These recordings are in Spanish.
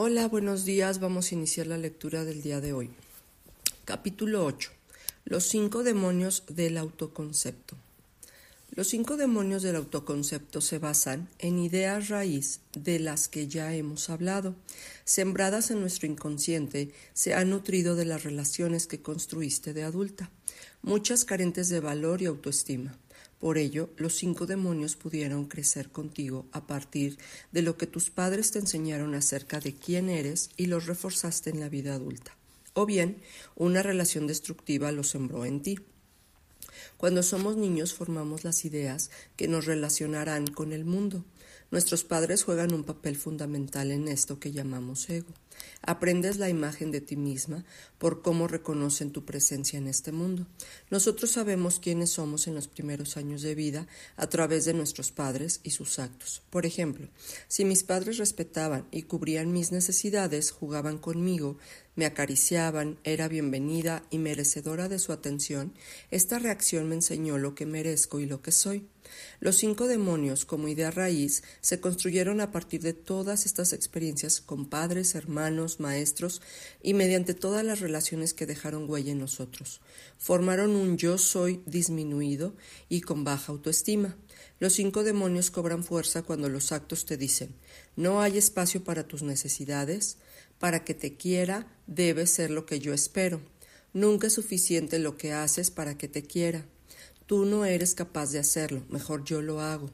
Hola, buenos días. Vamos a iniciar la lectura del día de hoy. Capítulo 8. Los cinco demonios del autoconcepto. Los cinco demonios del autoconcepto se basan en ideas raíz de las que ya hemos hablado. Sembradas en nuestro inconsciente, se han nutrido de las relaciones que construiste de adulta, muchas carentes de valor y autoestima. Por ello, los cinco demonios pudieron crecer contigo a partir de lo que tus padres te enseñaron acerca de quién eres y los reforzaste en la vida adulta. O bien, una relación destructiva los sembró en ti. Cuando somos niños formamos las ideas que nos relacionarán con el mundo. Nuestros padres juegan un papel fundamental en esto que llamamos ego. Aprendes la imagen de ti misma por cómo reconocen tu presencia en este mundo. Nosotros sabemos quiénes somos en los primeros años de vida a través de nuestros padres y sus actos. Por ejemplo, si mis padres respetaban y cubrían mis necesidades, jugaban conmigo, me acariciaban, era bienvenida y merecedora de su atención, esta reacción me enseñó lo que merezco y lo que soy. Los cinco demonios, como idea raíz, se construyeron a partir de todas estas experiencias con padres, hermanos, maestros y mediante todas las relaciones que dejaron huella en nosotros. Formaron un yo soy disminuido y con baja autoestima. Los cinco demonios cobran fuerza cuando los actos te dicen no hay espacio para tus necesidades, para que te quiera debe ser lo que yo espero. Nunca es suficiente lo que haces para que te quiera. Tú no eres capaz de hacerlo, mejor yo lo hago.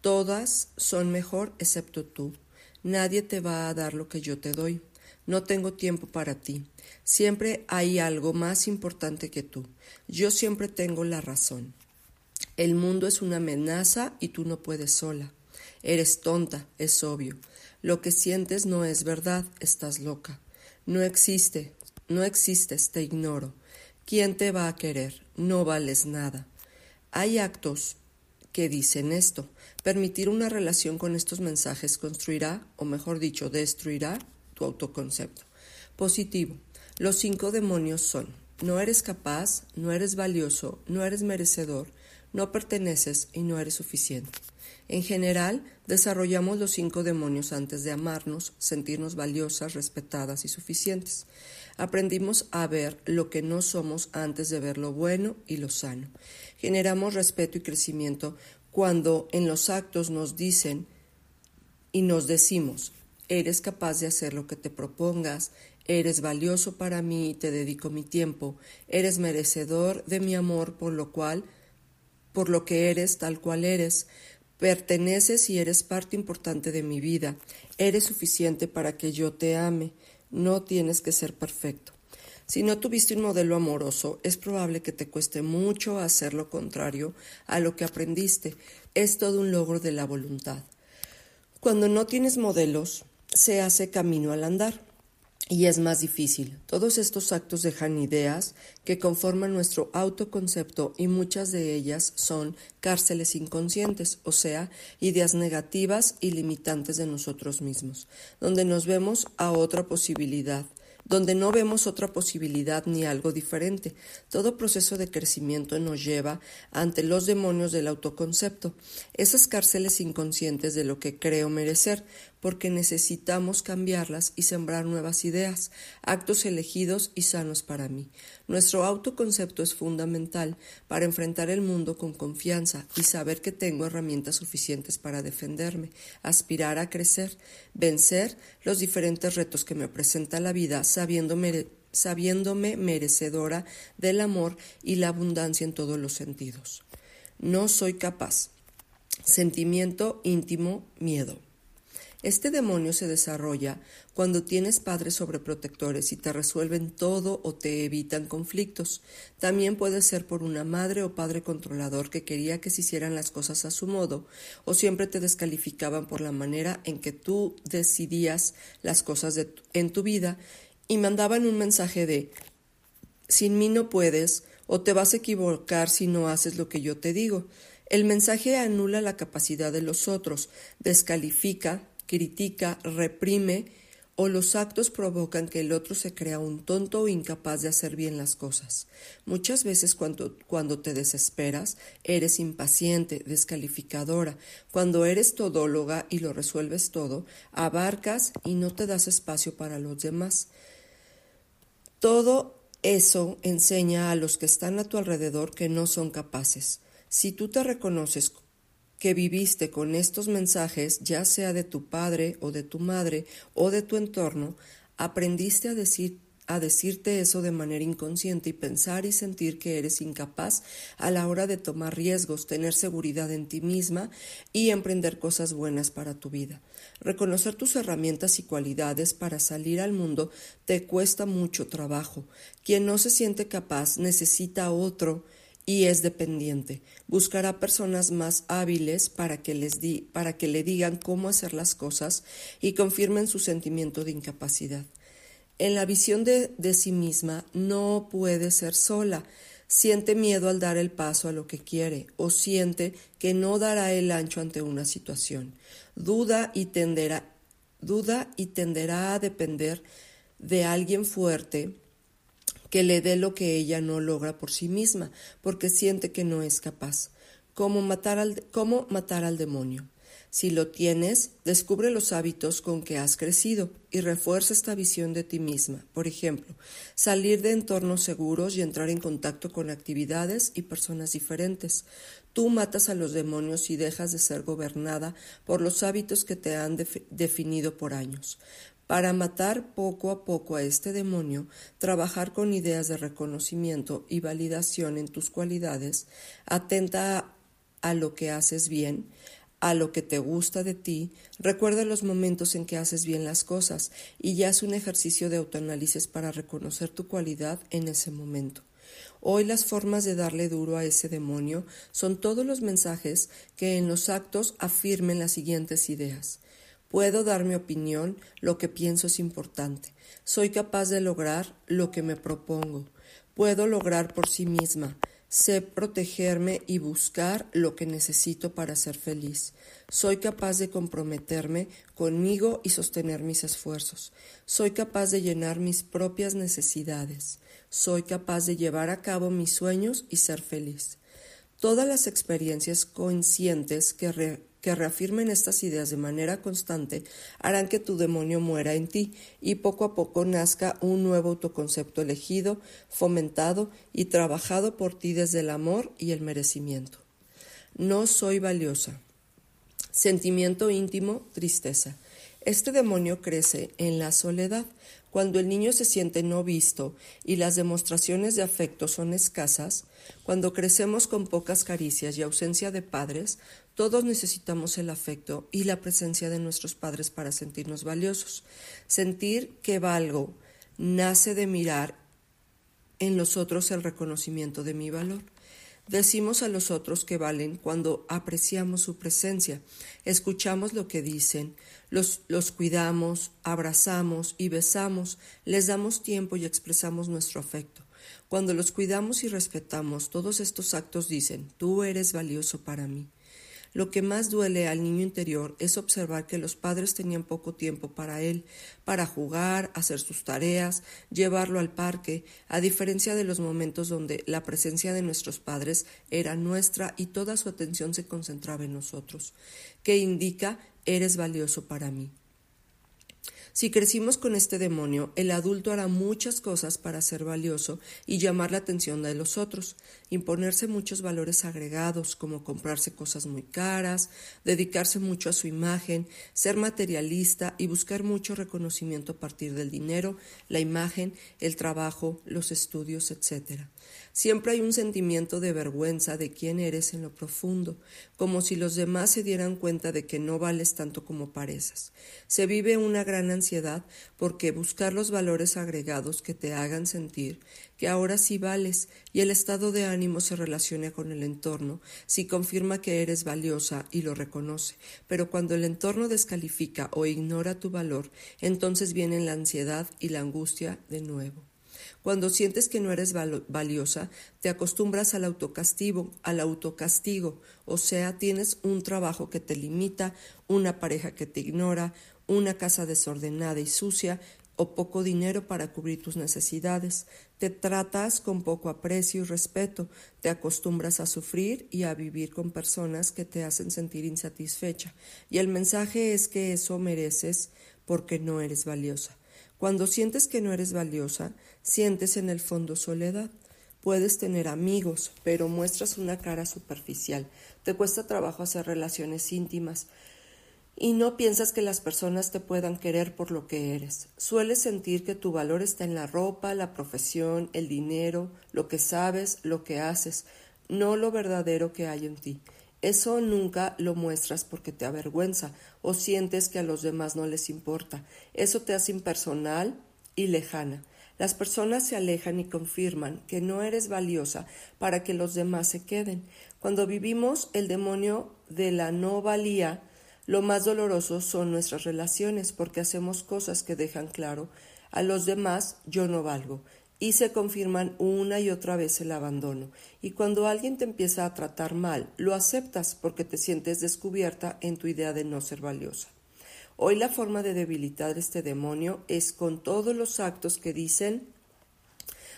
Todas son mejor excepto tú. Nadie te va a dar lo que yo te doy. No tengo tiempo para ti. Siempre hay algo más importante que tú. Yo siempre tengo la razón. El mundo es una amenaza y tú no puedes sola. Eres tonta, es obvio. Lo que sientes no es verdad, estás loca. No existe, no existes, te ignoro. ¿Quién te va a querer? No vales nada. Hay actos que dicen esto. Permitir una relación con estos mensajes construirá, o mejor dicho, destruirá tu autoconcepto. Positivo. Los cinco demonios son no eres capaz, no eres valioso, no eres merecedor, no perteneces y no eres suficiente. En general, desarrollamos los cinco demonios antes de amarnos, sentirnos valiosas, respetadas y suficientes. Aprendimos a ver lo que no somos antes de ver lo bueno y lo sano. Generamos respeto y crecimiento cuando en los actos nos dicen y nos decimos, eres capaz de hacer lo que te propongas, eres valioso para mí y te dedico mi tiempo, eres merecedor de mi amor por lo cual, por lo que eres tal cual eres, Perteneces y eres parte importante de mi vida. Eres suficiente para que yo te ame. No tienes que ser perfecto. Si no tuviste un modelo amoroso, es probable que te cueste mucho hacer lo contrario a lo que aprendiste. Es todo un logro de la voluntad. Cuando no tienes modelos, se hace camino al andar y es más difícil. Todos estos actos dejan ideas que conforman nuestro autoconcepto y muchas de ellas son cárceles inconscientes, o sea, ideas negativas y limitantes de nosotros mismos, donde nos vemos a otra posibilidad, donde no vemos otra posibilidad ni algo diferente. Todo proceso de crecimiento nos lleva ante los demonios del autoconcepto, esas cárceles inconscientes de lo que creo merecer, porque necesitamos cambiarlas y sembrar nuevas ideas, actos elegidos y sanos para mí. Nuestro autoconcepto es fundamental para enfrentar el mundo con confianza y saber que tengo herramientas suficientes para defenderme, aspirar a crecer, vencer los diferentes retos que me presenta la vida, sabiéndome, sabiéndome merecedora del amor y la abundancia en todos los sentidos. No soy capaz. Sentimiento íntimo, miedo. Este demonio se desarrolla cuando tienes padres sobreprotectores y te resuelven todo o te evitan conflictos. También puede ser por una madre o padre controlador que quería que se hicieran las cosas a su modo o siempre te descalificaban por la manera en que tú decidías las cosas en tu vida y mandaban un mensaje de sin mí no puedes o te vas a equivocar si no haces lo que yo te digo. El mensaje anula la capacidad de los otros, descalifica, critica, reprime o los actos provocan que el otro se crea un tonto o incapaz de hacer bien las cosas. Muchas veces cuando, cuando te desesperas, eres impaciente, descalificadora. Cuando eres todóloga y lo resuelves todo, abarcas y no te das espacio para los demás. Todo eso enseña a los que están a tu alrededor que no son capaces. Si tú te reconoces que viviste con estos mensajes, ya sea de tu padre o de tu madre o de tu entorno, aprendiste a decir a decirte eso de manera inconsciente y pensar y sentir que eres incapaz a la hora de tomar riesgos, tener seguridad en ti misma y emprender cosas buenas para tu vida. Reconocer tus herramientas y cualidades para salir al mundo te cuesta mucho trabajo. Quien no se siente capaz necesita otro y es dependiente. Buscará personas más hábiles para que, les di, para que le digan cómo hacer las cosas y confirmen su sentimiento de incapacidad. En la visión de, de sí misma no puede ser sola. Siente miedo al dar el paso a lo que quiere o siente que no dará el ancho ante una situación. Duda y tenderá, duda y tenderá a depender de alguien fuerte que le dé lo que ella no logra por sí misma, porque siente que no es capaz. ¿Cómo matar al, cómo matar al demonio? Si lo tienes, descubre los hábitos con que has crecido y refuerza esta visión de ti misma. Por ejemplo, salir de entornos seguros y entrar en contacto con actividades y personas diferentes. Tú matas a los demonios y dejas de ser gobernada por los hábitos que te han definido por años. Para matar poco a poco a este demonio, trabajar con ideas de reconocimiento y validación en tus cualidades, atenta a, lo que haces bien, a lo que te gusta de ti, recuerda los momentos en que haces bien las cosas y ya es un ejercicio de autoanálisis para reconocer tu cualidad en ese momento. Hoy las formas de darle duro a ese demonio son todos los mensajes que en los actos afirmen las siguientes ideas. Puedo dar mi opinión, lo que pienso es importante. Soy capaz de lograr lo que me propongo. Puedo lograr por sí misma. Sé protegerme y buscar lo que necesito para ser feliz. Soy capaz de comprometerme conmigo y sostener mis esfuerzos. Soy capaz de llenar mis propias necesidades. Soy capaz de llevar a cabo mis sueños y ser feliz. Todas las experiencias conscientes que, que reafirmen estas ideas de manera constante harán que tu demonio muera en ti y poco a poco nazca un nuevo autoconcepto elegido, fomentado y trabajado por ti desde el amor y el merecimiento. No soy valiosa. Sentimiento íntimo, tristeza. Este demonio crece en la soledad. Cuando el niño se siente no visto y las demostraciones de afecto son escasas, cuando crecemos con pocas caricias y ausencia de padres, todos necesitamos el afecto y la presencia de nuestros padres para sentirnos valiosos. Sentir que valgo nace de mirar en los otros el reconocimiento de mi valor. Decimos a los otros que valen cuando apreciamos su presencia, escuchamos lo que dicen, los, los, cuidamos, abrazamos y besamos, les damos tiempo y expresamos nuestro afecto. Cuando los cuidamos y respetamos, todos estos actos dicen, tú eres valioso para mí. Lo que más duele al niño interior es observar que los padres tenían poco tiempo para él, para jugar, hacer sus tareas, llevarlo al parque, a diferencia de los momentos donde la presencia de nuestros padres era nuestra y toda su atención se concentraba en nosotros, que indica eres valioso para mí. Si crecimos con este demonio, el adulto hará muchas cosas para ser valioso y llamar la atención de los otros, imponerse muchos valores agregados como comprarse cosas muy caras, dedicarse mucho a su imagen, ser materialista y buscar mucho reconocimiento a partir del dinero, la imagen, el trabajo, los estudios, etc. Siempre hay un sentimiento de vergüenza de quién eres en lo profundo, como si los demás se dieran cuenta de que no vales tanto como pareces. Se vive una gran ansiedad porque buscar los valores agregados que te hagan sentir que ahora sí vales y el estado de ánimo se relaciona con el entorno, si confirma que eres valiosa y lo reconoce, pero cuando el entorno descalifica o ignora tu valor, entonces vienen la ansiedad y la angustia de nuevo. Cuando sientes que no eres valiosa, te acostumbras al autocastigo, al autocastigo, o sea, tienes un trabajo que te limita, una pareja que te ignora, una casa desordenada y sucia o poco dinero para cubrir tus necesidades. Te tratas con poco aprecio y respeto, te acostumbras a sufrir y a vivir con personas que te hacen sentir insatisfecha. Y el mensaje es que eso mereces porque no eres valiosa. Cuando sientes que no eres valiosa, sientes en el fondo soledad. Puedes tener amigos, pero muestras una cara superficial. Te cuesta trabajo hacer relaciones íntimas y no piensas que las personas te puedan querer por lo que eres. Sueles sentir que tu valor está en la ropa, la profesión, el dinero, lo que sabes, lo que haces, no lo verdadero que hay en ti. Eso nunca lo muestras porque te avergüenza o sientes que a los demás no les importa. Eso te hace impersonal y lejana. Las personas se alejan y confirman que no eres valiosa para que los demás se queden. Cuando vivimos el demonio de la no valía, lo más doloroso son nuestras relaciones porque hacemos cosas que dejan claro a los demás yo no valgo y se confirman una y otra vez el abandono. Y cuando alguien te empieza a tratar mal, lo aceptas porque te sientes descubierta en tu idea de no ser valiosa. Hoy la forma de debilitar este demonio es con todos los actos que dicen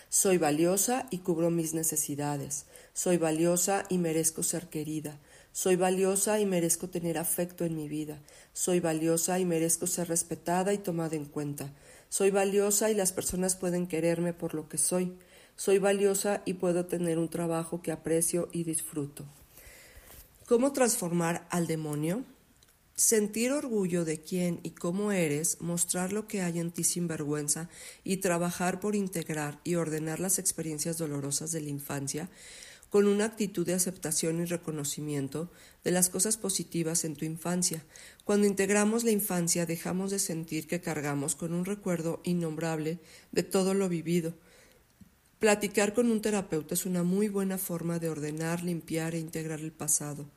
soy valiosa y cubro mis necesidades, soy valiosa y merezco ser querida, soy valiosa y merezco tener afecto en mi vida. Soy valiosa y merezco ser respetada y tomada en cuenta. Soy valiosa y las personas pueden quererme por lo que soy. Soy valiosa y puedo tener un trabajo que aprecio y disfruto. ¿Cómo transformar al demonio? Sentir orgullo de quién y cómo eres, mostrar lo que hay en ti sin vergüenza y trabajar por integrar y ordenar las experiencias dolorosas de la infancia con una actitud de aceptación y reconocimiento de las cosas positivas en tu infancia. Cuando integramos la infancia dejamos de sentir que cargamos con un recuerdo innombrable de todo lo vivido. Platicar con un terapeuta es una muy buena forma de ordenar, limpiar e integrar el pasado.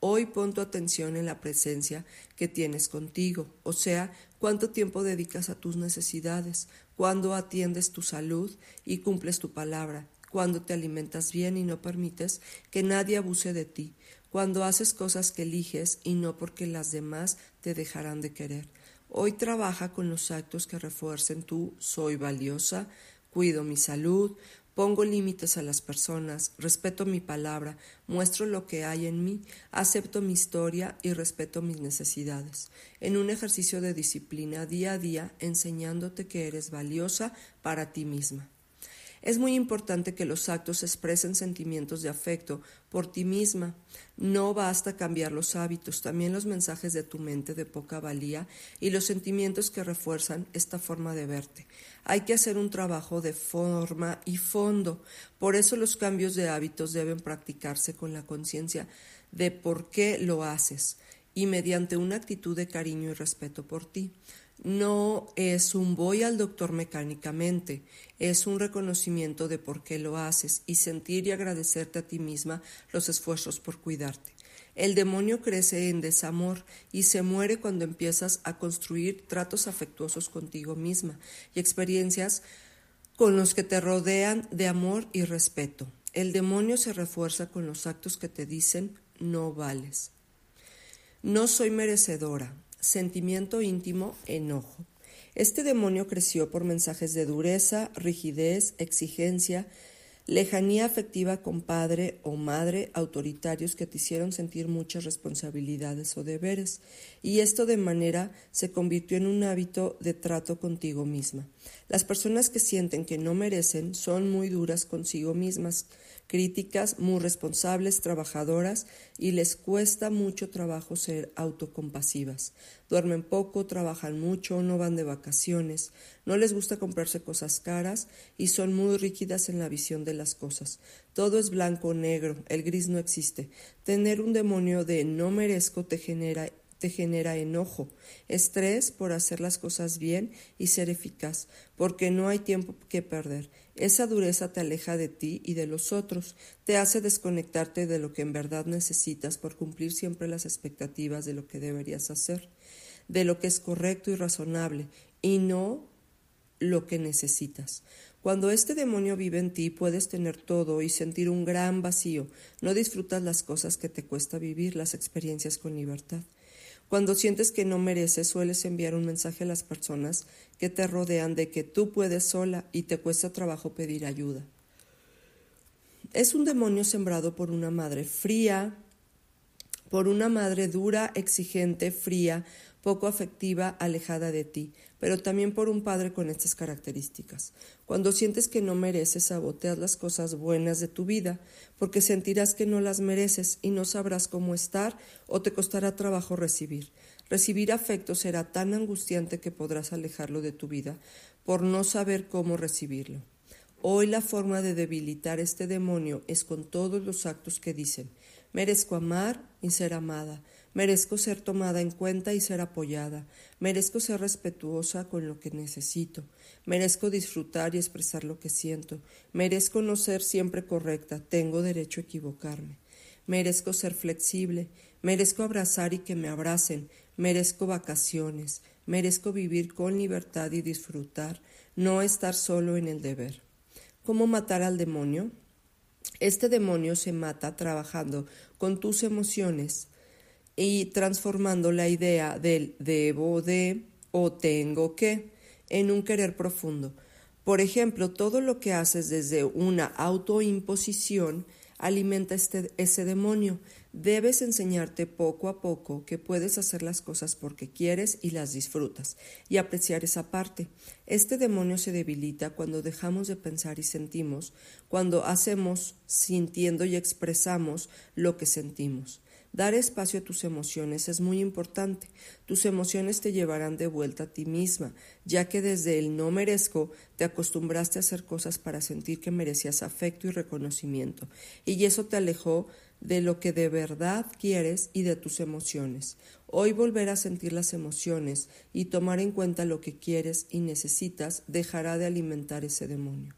Hoy pon tu atención en la presencia que tienes contigo, o sea, cuánto tiempo dedicas a tus necesidades, cuándo atiendes tu salud y cumples tu palabra, cuando te alimentas bien y no permites que nadie abuse de ti, cuando haces cosas que eliges y no porque las demás te dejarán de querer. Hoy trabaja con los actos que refuercen tu soy valiosa, cuido mi salud, pongo límites a las personas, respeto mi palabra, muestro lo que hay en mí, acepto mi historia y respeto mis necesidades. En un ejercicio de disciplina día a día, enseñándote que eres valiosa para ti misma. Es muy importante que los actos expresen sentimientos de afecto por ti misma. No basta cambiar los hábitos, también los mensajes de tu mente de poca valía y los sentimientos que refuerzan esta forma de verte. Hay que hacer un trabajo de forma y fondo. Por eso los cambios de hábitos deben practicarse con la conciencia de por qué lo haces y mediante una actitud de cariño y respeto por ti no es un voy al doctor mecánicamente, es un reconocimiento de por qué lo haces y sentir y agradecerte a ti misma los esfuerzos por cuidarte. El demonio crece en desamor y se muere cuando empiezas a construir tratos afectuosos contigo misma y experiencias con los que te rodean de amor y respeto. El demonio se refuerza con los actos que te dicen no vales. No soy merecedora, sentimiento íntimo, enojo. Este demonio creció por mensajes de dureza, rigidez, exigencia, lejanía afectiva con padre o madre autoritarios que te hicieron sentir muchas responsabilidades o deberes, y esto de manera se convirtió en un hábito de trato contigo misma. Las personas que sienten que no merecen son muy duras consigo mismas, críticas, muy responsables, trabajadoras y les cuesta mucho trabajo ser autocompasivas. Duermen poco, trabajan mucho, no van de vacaciones, no les gusta comprarse cosas caras y son muy rígidas en la visión de las cosas. Todo es blanco o negro, el gris no existe. Tener un demonio de no merezco te genera te genera enojo, estrés por hacer las cosas bien y ser eficaz, porque no hay tiempo que perder. Esa dureza te aleja de ti y de los otros, te hace desconectarte de lo que en verdad necesitas por cumplir siempre las expectativas de lo que deberías hacer, de lo que es correcto y razonable, y no lo que necesitas. Cuando este demonio vive en ti puedes tener todo y sentir un gran vacío, no disfrutas las cosas que te cuesta vivir, las experiencias con libertad. Cuando sientes que no mereces, sueles enviar un mensaje a las personas que te rodean de que tú puedes sola y te cuesta trabajo pedir ayuda. Es un demonio sembrado por una madre fría, por una madre dura, exigente, fría, poco afectiva, alejada de ti, pero también por un padre con estas características. Cuando sientes que no mereces, saboteas las cosas buenas de tu vida, porque sentirás que no las mereces y no sabrás cómo estar o te costará trabajo recibir. Recibir afecto será tan angustiante que podrás alejarlo de tu vida por no saber cómo recibirlo. Hoy la forma de debilitar este demonio es con todos los actos que dicen merezco amar y ser amada, Merezco ser tomada en cuenta y ser apoyada. Merezco ser respetuosa con lo que necesito. Merezco disfrutar y expresar lo que siento. Merezco no ser siempre correcta. Tengo derecho a equivocarme. Merezco ser flexible. Merezco abrazar y que me abracen. Merezco vacaciones. Merezco vivir con libertad y disfrutar. No estar solo en el deber. ¿Cómo matar al demonio? Este demonio se mata trabajando con tus emociones y transformando la idea del debo de o tengo que en un querer profundo. Por ejemplo, todo lo que haces desde una autoimposición alimenta este, ese demonio. Debes enseñarte poco a poco que puedes hacer las cosas porque quieres y las disfrutas, y apreciar esa parte. Este demonio se debilita cuando dejamos de pensar y sentimos, cuando hacemos, sintiendo y expresamos lo que sentimos. Dar espacio a tus emociones es muy importante. Tus emociones te llevarán de vuelta a ti misma, ya que desde el no merezco te acostumbraste a hacer cosas para sentir que merecías afecto y reconocimiento, y eso te alejó de lo que de verdad quieres y de tus emociones. Hoy volver a sentir las emociones y tomar en cuenta lo que quieres y necesitas dejará de alimentar ese demonio.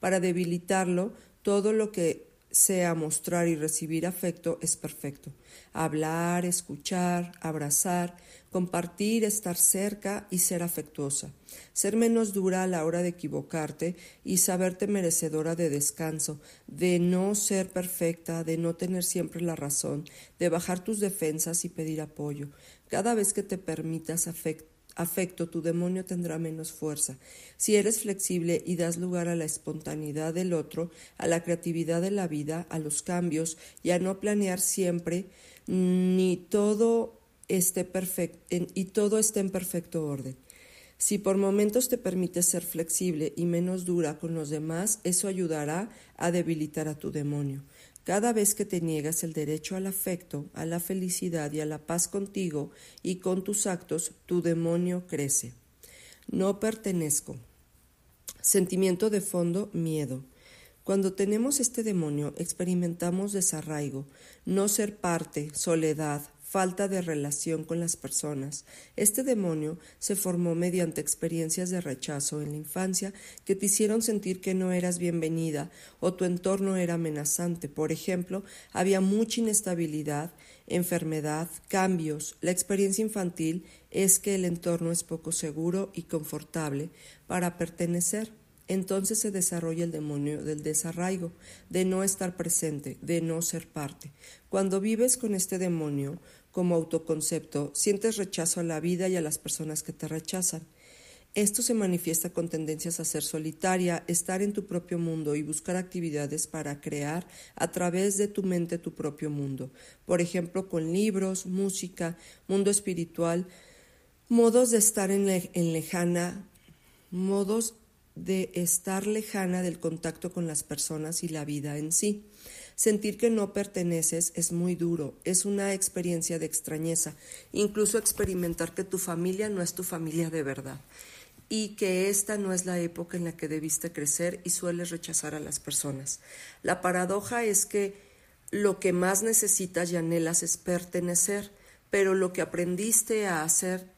Para debilitarlo, todo lo que sea mostrar y recibir afecto es perfecto. Hablar, escuchar, abrazar, compartir, estar cerca y ser afectuosa. Ser menos dura a la hora de equivocarte y saberte merecedora de descanso, de no ser perfecta, de no tener siempre la razón, de bajar tus defensas y pedir apoyo. Cada vez que te permitas afecto, afecto, tu demonio tendrá menos fuerza. Si eres flexible y das lugar a la espontaneidad del otro, a la creatividad de la vida, a los cambios y a no planear siempre, ni todo esté perfecto y todo esté en perfecto orden. Si por momentos te permites ser flexible y menos dura con los demás, eso ayudará a debilitar a tu demonio. Cada vez que te niegas el derecho al afecto, a la felicidad y a la paz contigo y con tus actos, tu demonio crece. No pertenezco. Sentimiento de fondo, miedo. Cuando tenemos este demonio experimentamos desarraigo, no ser parte, soledad, falta de relación con las personas. Este demonio se formó mediante experiencias de rechazo en la infancia que te hicieron sentir que no eras bienvenida o tu entorno era amenazante. Por ejemplo, había mucha inestabilidad, enfermedad, cambios. La experiencia infantil es que el entorno es poco seguro y confortable para pertenecer entonces se desarrolla el demonio del desarraigo, de no estar presente, de no ser parte. Cuando vives con este demonio como autoconcepto, sientes rechazo a la vida y a las personas que te rechazan. Esto se manifiesta con tendencias a ser solitaria, estar en tu propio mundo y buscar actividades para crear a través de tu mente tu propio mundo. Por ejemplo, con libros, música, mundo espiritual, modos de estar en, lejana, modos de estar lejana del contacto con las personas y la vida en sí. Sentir que no perteneces es muy duro, es una experiencia de extrañeza, incluso experimentar que tu familia no es tu familia de verdad y que esta no es la época en la que debiste crecer y sueles rechazar a las personas. La paradoja es que lo que más necesitas y anhelas es pertenecer, pero lo que aprendiste a hacer,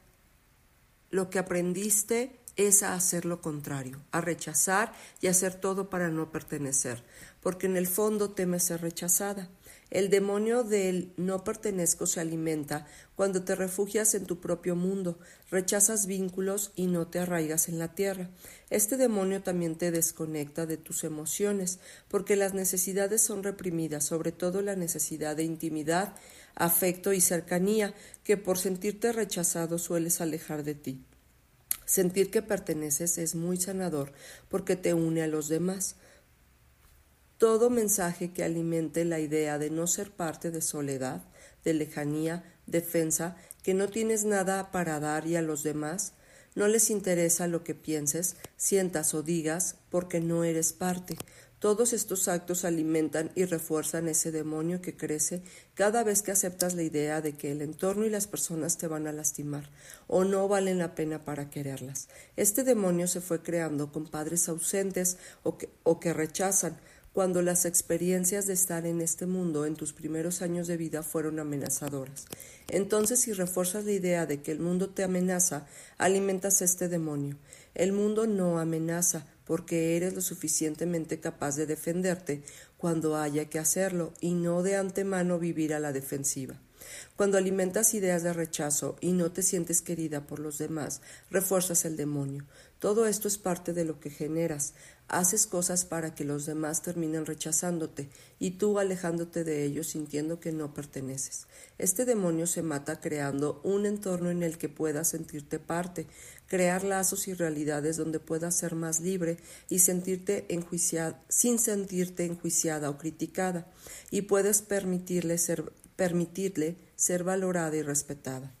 lo que aprendiste es a hacer lo contrario, a rechazar y hacer todo para no pertenecer, porque en el fondo temes ser rechazada. El demonio del no pertenezco se alimenta cuando te refugias en tu propio mundo, rechazas vínculos y no te arraigas en la tierra. Este demonio también te desconecta de tus emociones, porque las necesidades son reprimidas, sobre todo la necesidad de intimidad, afecto y cercanía, que por sentirte rechazado sueles alejar de ti. Sentir que perteneces es muy sanador porque te une a los demás. Todo mensaje que alimente la idea de no ser parte de soledad, de lejanía, defensa, que no tienes nada para dar y a los demás, no les interesa lo que pienses, sientas o digas porque no eres parte. Todos estos actos alimentan y refuerzan ese demonio que crece cada vez que aceptas la idea de que el entorno y las personas te van a lastimar o no valen la pena para quererlas. Este demonio se fue creando con padres ausentes o que, o que rechazan, cuando las experiencias de estar en este mundo en tus primeros años de vida fueron amenazadoras. Entonces, si refuerzas la idea de que el mundo te amenaza, alimentas este demonio. El mundo no amenaza, porque eres lo suficientemente capaz de defenderte cuando haya que hacerlo y no de antemano vivir a la defensiva. Cuando alimentas ideas de rechazo y no te sientes querida por los demás, refuerzas el demonio. Todo esto es parte de lo que generas. Haces cosas para que los demás terminen rechazándote y tú alejándote de ellos sintiendo que no perteneces. Este demonio se mata creando un entorno en el que puedas sentirte parte, crear lazos y realidades donde puedas ser más libre y sentirte enjuiciada, sin sentirte enjuiciada o criticada, y puedes permitirle ser, permitirle ser valorada y respetada.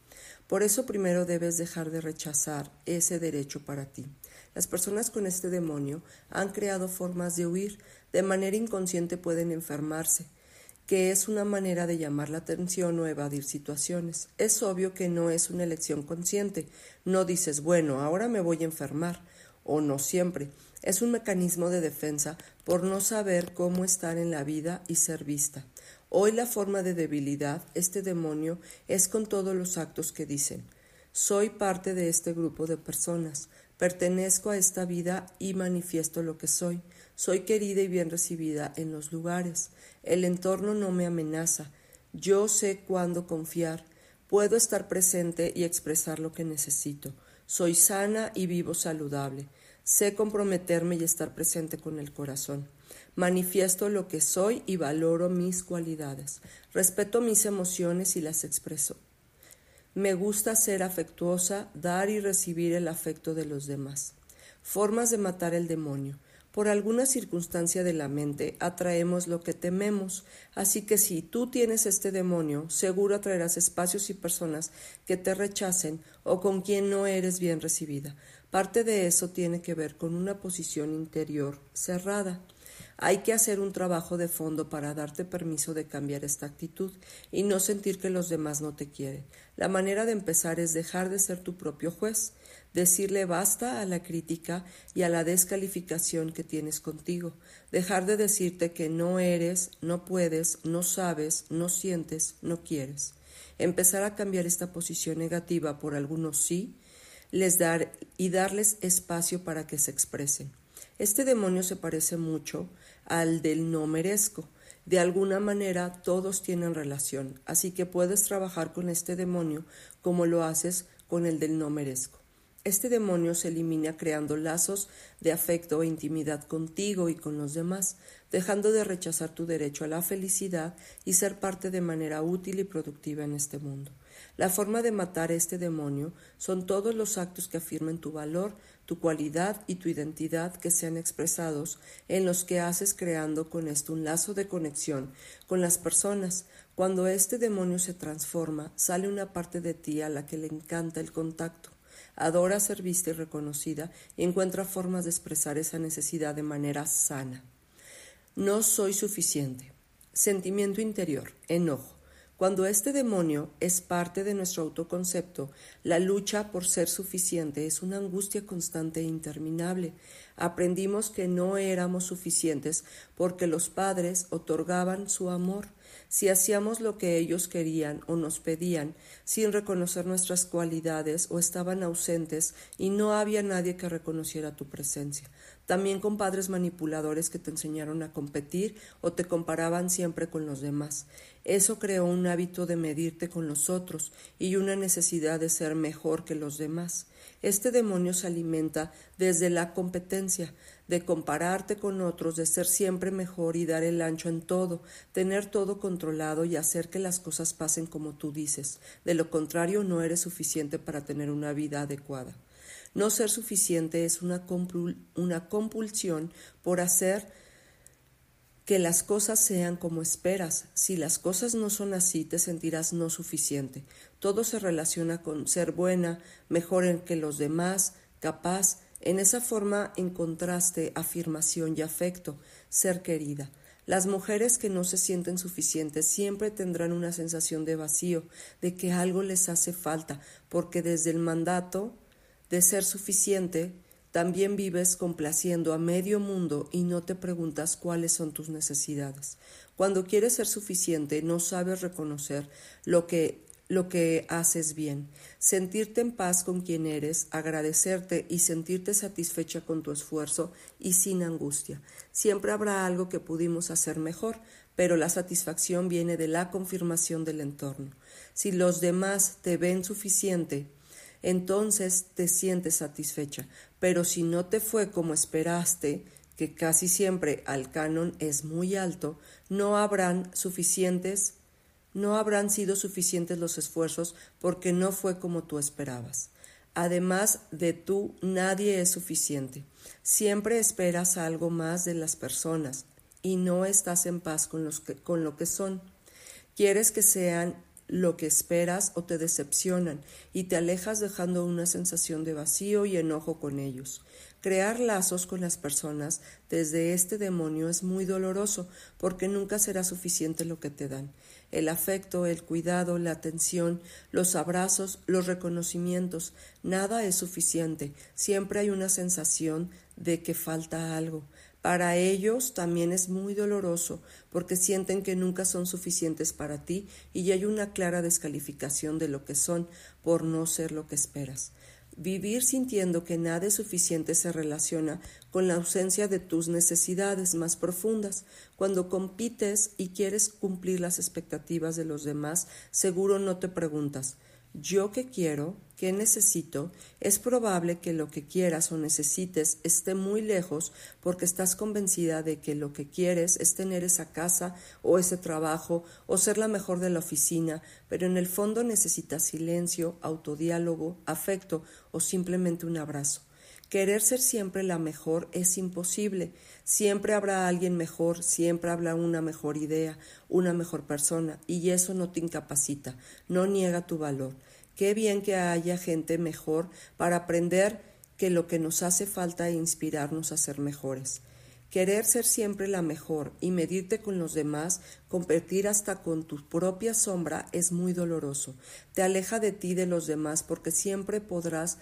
Por eso primero debes dejar de rechazar ese derecho para ti. Las personas con este demonio han creado formas de huir, de manera inconsciente pueden enfermarse, que es una manera de llamar la atención o evadir situaciones. Es obvio que no es una elección consciente. No dices, bueno, ahora me voy a enfermar, o no siempre. Es un mecanismo de defensa por no saber cómo estar en la vida y ser vista. Hoy la forma de debilidad, este demonio, es con todos los actos que dicen. Soy parte de este grupo de personas. Pertenezco a esta vida y manifiesto lo que soy. Soy querida y bien recibida en los lugares. El entorno no me amenaza. Yo sé cuándo confiar. Puedo estar presente y expresar lo que necesito. Soy sana y vivo saludable. Sé comprometerme y estar presente con el corazón. Manifiesto lo que soy y valoro mis cualidades. Respeto mis emociones y las expreso. Me gusta ser afectuosa, dar y recibir el afecto de los demás. Formas de matar el demonio. Por alguna circunstancia de la mente atraemos lo que tememos, así que si tú tienes este demonio, seguro atraerás espacios y personas que te rechacen o con quien no eres bien recibida. Parte de eso tiene que ver con una posición interior cerrada. Hay que hacer un trabajo de fondo para darte permiso de cambiar esta actitud y no sentir que los demás no te quieren. La manera de empezar es dejar de ser tu propio juez, decirle basta a la crítica y a la descalificación que tienes contigo, dejar de decirte que no eres, no puedes, no sabes, no sientes, no quieres. Empezar a cambiar esta posición negativa por algunos sí, les dar y darles espacio para que se expresen. Este demonio se parece mucho al del no merezco. De alguna manera todos tienen relación, así que puedes trabajar con este demonio como lo haces con el del no merezco. Este demonio se elimina creando lazos de afecto e intimidad contigo y con los demás, dejando de rechazar tu derecho a la felicidad y ser parte de manera útil y productiva en este mundo. La forma de matar este demonio son todos los actos que afirmen tu valor, tu cualidad y tu identidad que sean expresados en los que haces creando con esto un lazo de conexión con las personas. Cuando este demonio se transforma, sale una parte de ti a la que le encanta el contacto. Adora ser vista y reconocida y encuentra formas de expresar esa necesidad de manera sana. No soy suficiente. Sentimiento interior, enojo. Cuando este demonio es parte de nuestro autoconcepto, la lucha por ser suficiente es una angustia constante e interminable. Aprendimos que no éramos suficientes porque los padres otorgaban su amor, Si hacíamos lo que ellos querían o nos pedían, sin reconocer nuestras cualidades o estaban ausentes y no había nadie que reconociera tu presencia. También con padres manipuladores que te enseñaron a competir o te comparaban siempre con los demás. Eso creó un hábito de medirte con los otros y una necesidad de ser mejor que los demás. Este demonio se alimenta desde la competencia, de compararte con otros, de ser siempre mejor y dar el ancho en todo, tener todo controlado y hacer que las cosas pasen como tú dices. De lo contrario, no eres suficiente para tener una vida adecuada. No ser suficiente es una, una compulsión por hacer que las cosas sean como esperas. Si las cosas no son así, te sentirás no suficiente. Todo se relaciona con ser buena, mejor que los demás, capaz. En esa forma encontraste afirmación y afecto, ser querida. Las mujeres que no se sienten suficientes siempre tendrán una sensación de vacío, de que algo les hace falta, porque desde el mandato de ser suficiente también vives complaciendo a medio mundo y no te preguntas cuáles son tus necesidades. Cuando quieres ser suficiente no sabes reconocer lo que lo que haces bien, sentirte en paz con quien eres, agradecerte y sentirte satisfecha con tu esfuerzo y sin angustia. Siempre habrá algo que pudimos hacer mejor, pero la satisfacción viene de la confirmación del entorno. Si los demás te ven suficiente, entonces te sientes satisfecha. Pero si no te fue como esperaste, que casi siempre al canon es muy alto, no habrán suficientes, no habrán sido suficientes los esfuerzos porque no fue como tú esperabas. Además de tú, nadie es suficiente. Siempre esperas algo más de las personas y no estás en paz con, los con lo que son. Quieres que sean lo que esperas o te decepcionan y te alejas dejando una sensación de vacío y enojo con ellos. Crear lazos con las personas desde este demonio es muy doloroso porque nunca será suficiente lo que te dan. El afecto, el cuidado, la atención, los abrazos, los reconocimientos, nada es suficiente. Siempre hay una sensación de que falta algo. Para ellos también es muy doloroso porque sienten que nunca son suficientes para ti y hay una clara descalificación de lo que son por no ser lo que esperas. Vivir sintiendo que nada es suficiente se relaciona con la ausencia de tus necesidades más profundas. Cuando compites y quieres cumplir las expectativas de los demás, seguro no te preguntas yo qué quiero, qué necesito, es probable que lo que quieras o necesites esté muy lejos porque estás convencida de que lo que quieres es tener esa casa o ese trabajo o ser la mejor de la oficina, pero en el fondo necesitas silencio, autodiálogo, afecto o simplemente un abrazo. Querer ser siempre la mejor es imposible. Siempre habrá alguien mejor, siempre habrá una mejor idea, una mejor persona, y eso no te incapacita, no niega tu valor. Qué bien que haya gente mejor para aprender que lo que nos hace falta e inspirarnos a ser mejores. Querer ser siempre la mejor y medirte con los demás, competir hasta con tu propia sombra es muy doloroso. Te aleja de ti de los demás porque siempre podrás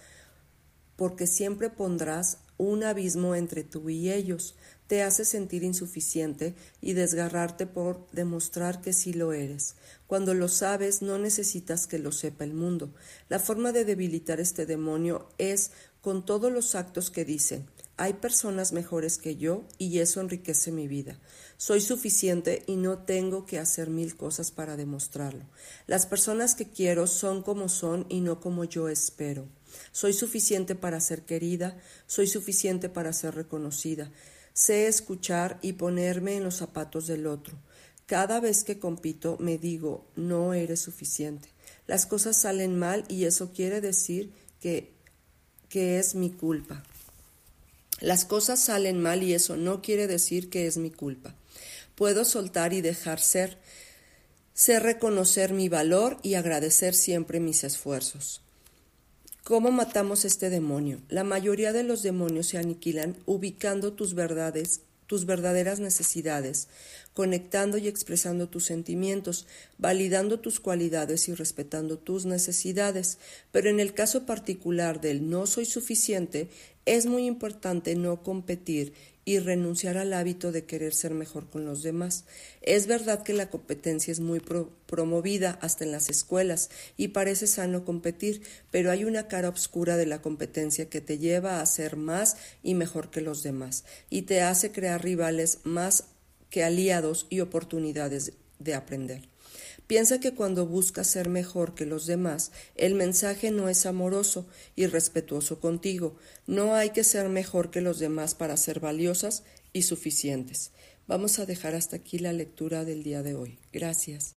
porque siempre pondrás un abismo entre tú y ellos, te hace sentir insuficiente y desgarrarte por demostrar que sí lo eres. Cuando lo sabes, no necesitas que lo sepa el mundo. La forma de debilitar este demonio es con todos los actos que dicen, hay personas mejores que yo y eso enriquece mi vida. Soy suficiente y no tengo que hacer mil cosas para demostrarlo. Las personas que quiero son como son y no como yo espero. Soy suficiente para ser querida, soy suficiente para ser reconocida. Sé escuchar y ponerme en los zapatos del otro. Cada vez que compito me digo, no eres suficiente. Las cosas salen mal y eso quiere decir que, que es mi culpa. Las cosas salen mal y eso no quiere decir que es mi culpa. Puedo soltar y dejar ser, sé reconocer mi valor y agradecer siempre mis esfuerzos. ¿Cómo matamos este demonio? La mayoría de los demonios se aniquilan ubicando tus verdades, tus verdaderas necesidades, conectando y expresando tus sentimientos, validando tus cualidades y respetando tus necesidades. Pero en el caso particular del no soy suficiente, es muy importante no competir y renunciar al hábito de querer ser mejor con los demás. Es verdad que la competencia es muy promovida hasta en las escuelas y parece sano competir, pero hay una cara oscura de la competencia que te lleva a ser más y mejor que los demás y te hace crear rivales más que aliados y oportunidades de aprender. Piensa que cuando buscas ser mejor que los demás, el mensaje no es amoroso y respetuoso contigo. No hay que ser mejor que los demás para ser valiosas y suficientes. Vamos a dejar hasta aquí la lectura del día de hoy. Gracias.